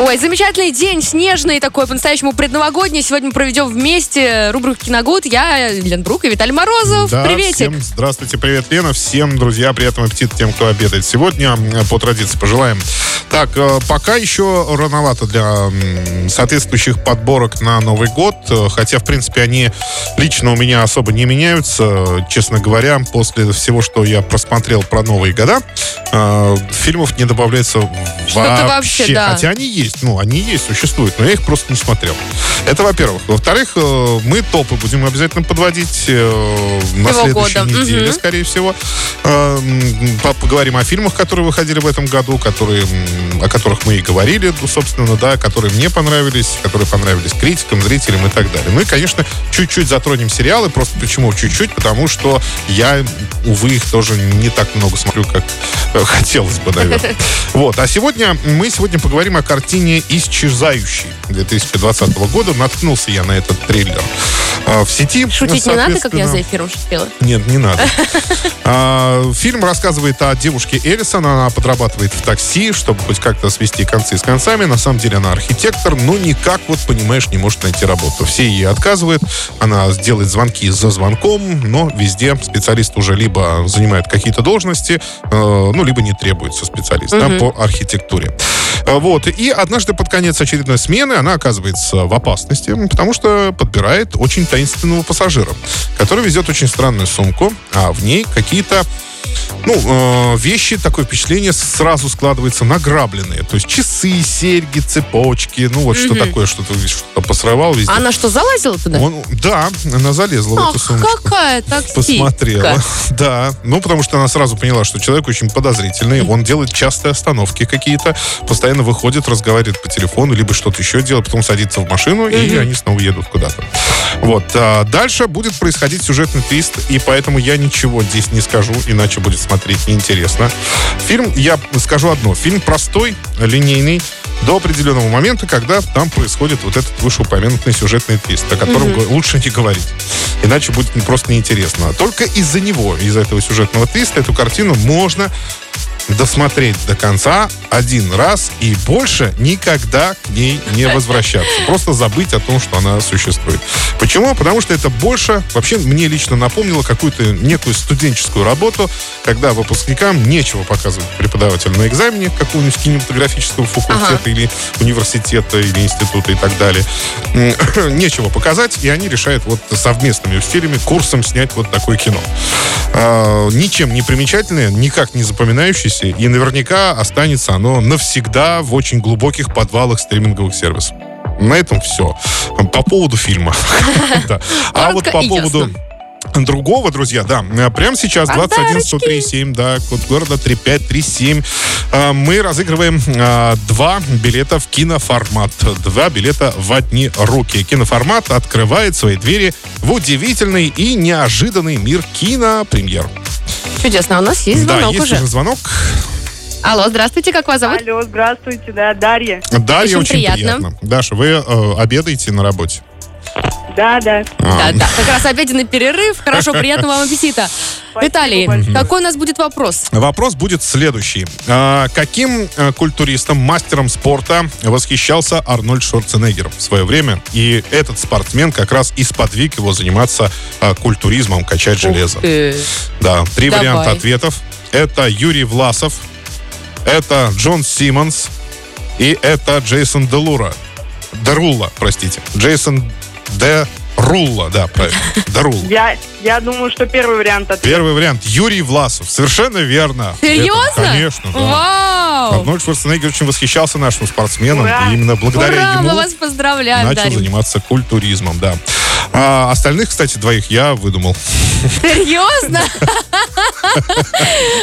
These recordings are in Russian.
Ой, замечательный день, снежный такой, по-настоящему предновогодний. Сегодня мы проведем вместе рубрику «Киногуд». Я, Лен Брук и Виталий Морозов. Да, Приветик. Всем здравствуйте, привет, Лена. Всем, друзья, приятного аппетита тем, кто обедает сегодня. э, По традиции пожелаем. Так, э, пока еще рановато для соответствующих подборок на Новый год. Э, Хотя, в принципе, они лично у меня особо не меняются. Честно говоря, после всего, что я просмотрел про Новые года, фильмов не добавляется Что-то вообще, да. Хотя они есть, ну, они есть, существуют, но я их просто не смотрел. Это, во-первых. Во-вторых, э, мы топы будем обязательно подводить э, на Всего следующей года. неделе, Мгм. скорее всего. Э, Поговорим о фильмах, которые выходили в этом году, которые, о которых мы и говорили, ну, собственно, да, которые мне понравились, которые понравились критикам, зрителям и так далее. Ну и, конечно, чуть-чуть затронем сериалы. Просто почему чуть-чуть? Потому что я, увы, их тоже не так много смотрю, как э, хотелось бы, наверное. Вот. А сегодня мы сегодня поговорим о картине «Исчезающий» 2020 года. Наткнулся я на этот трейлер э, в сети. Шутить не надо, как я за эфиром шутила? Нет, не надо. А, Фильм рассказывает о девушке Элисон. Она подрабатывает в такси, чтобы хоть как-то свести концы с концами. На самом деле она архитектор, но никак, вот понимаешь, не может найти работу. Все ей отказывают. Она делает звонки за звонком, но везде специалист уже либо занимает какие-то должности, э, ну, либо не требуется специалист да, по архитектуре. Э, Вот. И однажды под конец очередной смены она оказывается в опасности, потому что подбирает очень таинственного пассажира, который везет очень странную сумку, а в ней какие-то ну, э, вещи, такое впечатление сразу складывается награбленные. То есть часы, серьги, цепочки, ну вот что такое, что-то что посрывал везде. Она что, залазила туда? Он- да, она залезла в эту сумочку. какая таксистка. Посмотрела. Да. Ну, потому что она сразу поняла, что человек очень подозрительный. Он делает частые остановки какие-то. Постоянно выходит, разговаривает по телефону, либо что-то еще делает, потом садится в машину, и они снова едут куда-то. Вот. А дальше будет происходить сюжетный твист, и поэтому я ничего здесь не скажу, иначе будет смотреть неинтересно. Фильм, я скажу одно. Фильм простой, линейный, до определенного момента, когда там происходит вот этот вышеупомянутый сюжетный твист, о котором го- лучше не говорить. Иначе будет просто неинтересно. Только из-за него, из-за этого сюжетного твиста, эту картину можно досмотреть до конца один раз и больше никогда к ней не возвращаться. Просто забыть о том, что она существует. Почему? Потому что это больше, вообще мне лично напомнило какую-то некую студенческую работу, когда выпускникам нечего показывать преподавателю на экзамене какого-нибудь кинематографического факультета Ага. или университета или института и так далее. Нечего показать, и они решают вот совместными усилиями курсом снять вот такое кино. А, ничем не примечательное, никак не запоминающееся, и наверняка останется оно навсегда в очень глубоких подвалах стриминговых сервисов. На этом все. По поводу фильма. А вот по поводу другого, друзья, да, прямо сейчас 21 137, да, код города 3537. Э, Мы разыгрываем э, два билета в киноформат. Два билета в одни руки. Киноформат открывает свои двери в удивительный и неожиданный мир кинопремьер. Чудесно, у нас есть да, звонок есть уже. уже звонок. Алло, здравствуйте, как вас зовут? Алло, здравствуйте, да, Дарья. Дарья, Очень очень, приятно. приятно. Даша, вы э, обедаете на работе? Да, да. А, Да, да, как раз обеденный перерыв. Хорошо, приятного вам аппетита. Виталий, какой у нас будет вопрос? Вопрос будет следующий. А, каким э, культуристом, мастером спорта восхищался Арнольд Шварценеггер в свое время? И этот спортсмен как раз и сподвиг его заниматься э, культуризмом, качать железо. Да, три Давай. варианта ответов. Это Юрий Власов, это Джон Симмонс и это Джейсон Делура. Дерулла, простите. Джейсон Де Рулла, да, правильно. Дерулла. Я, я думаю, что первый вариант ответ. Первый вариант. Юрий Власов. Совершенно верно. Серьезно? Это, конечно, да. Вау! Арнольд Шварценеггер очень восхищался нашим спортсменом. Ура! И именно благодаря Ура, ему мы вас поздравляем, начал Дарья. заниматься культуризмом, да. А остальных, кстати, двоих я выдумал. Серьезно?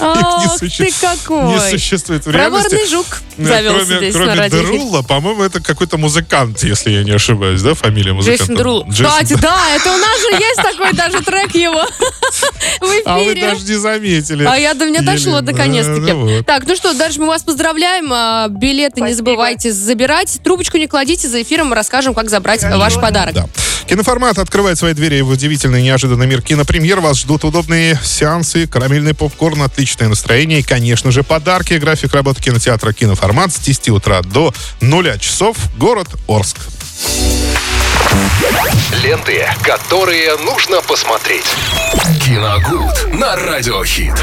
Ох, ты суще- Не какой. существует в реальности. Проворный жук завелся Кроме, здесь на кроме радио. Дерулла, по-моему, это какой-то музыкант, если я не ошибаюсь, да, фамилия музыканта? Джейсон Дерул. Кстати, да, это у нас же есть такой даже трек его в А вы эфире. даже не заметили. А я до меня дошло наконец-таки. Ну. Так, ну что, дальше мы вас поздравляем. А, Билеты не забывайте забирать. Трубочку не кладите, за эфиром мы расскажем, как забрать ваш подарок. Киноформат открывает свои двери в удивительный неожиданный мир кинопремьер. Вас ждут удобные сеансы, карамельный попкорн, отличное настроение и, конечно же, подарки. График работы кинотеатра «Киноформат» с 10 утра до 0 часов. Город Орск. Ленты, которые нужно посмотреть. Киногуд на Радиохит.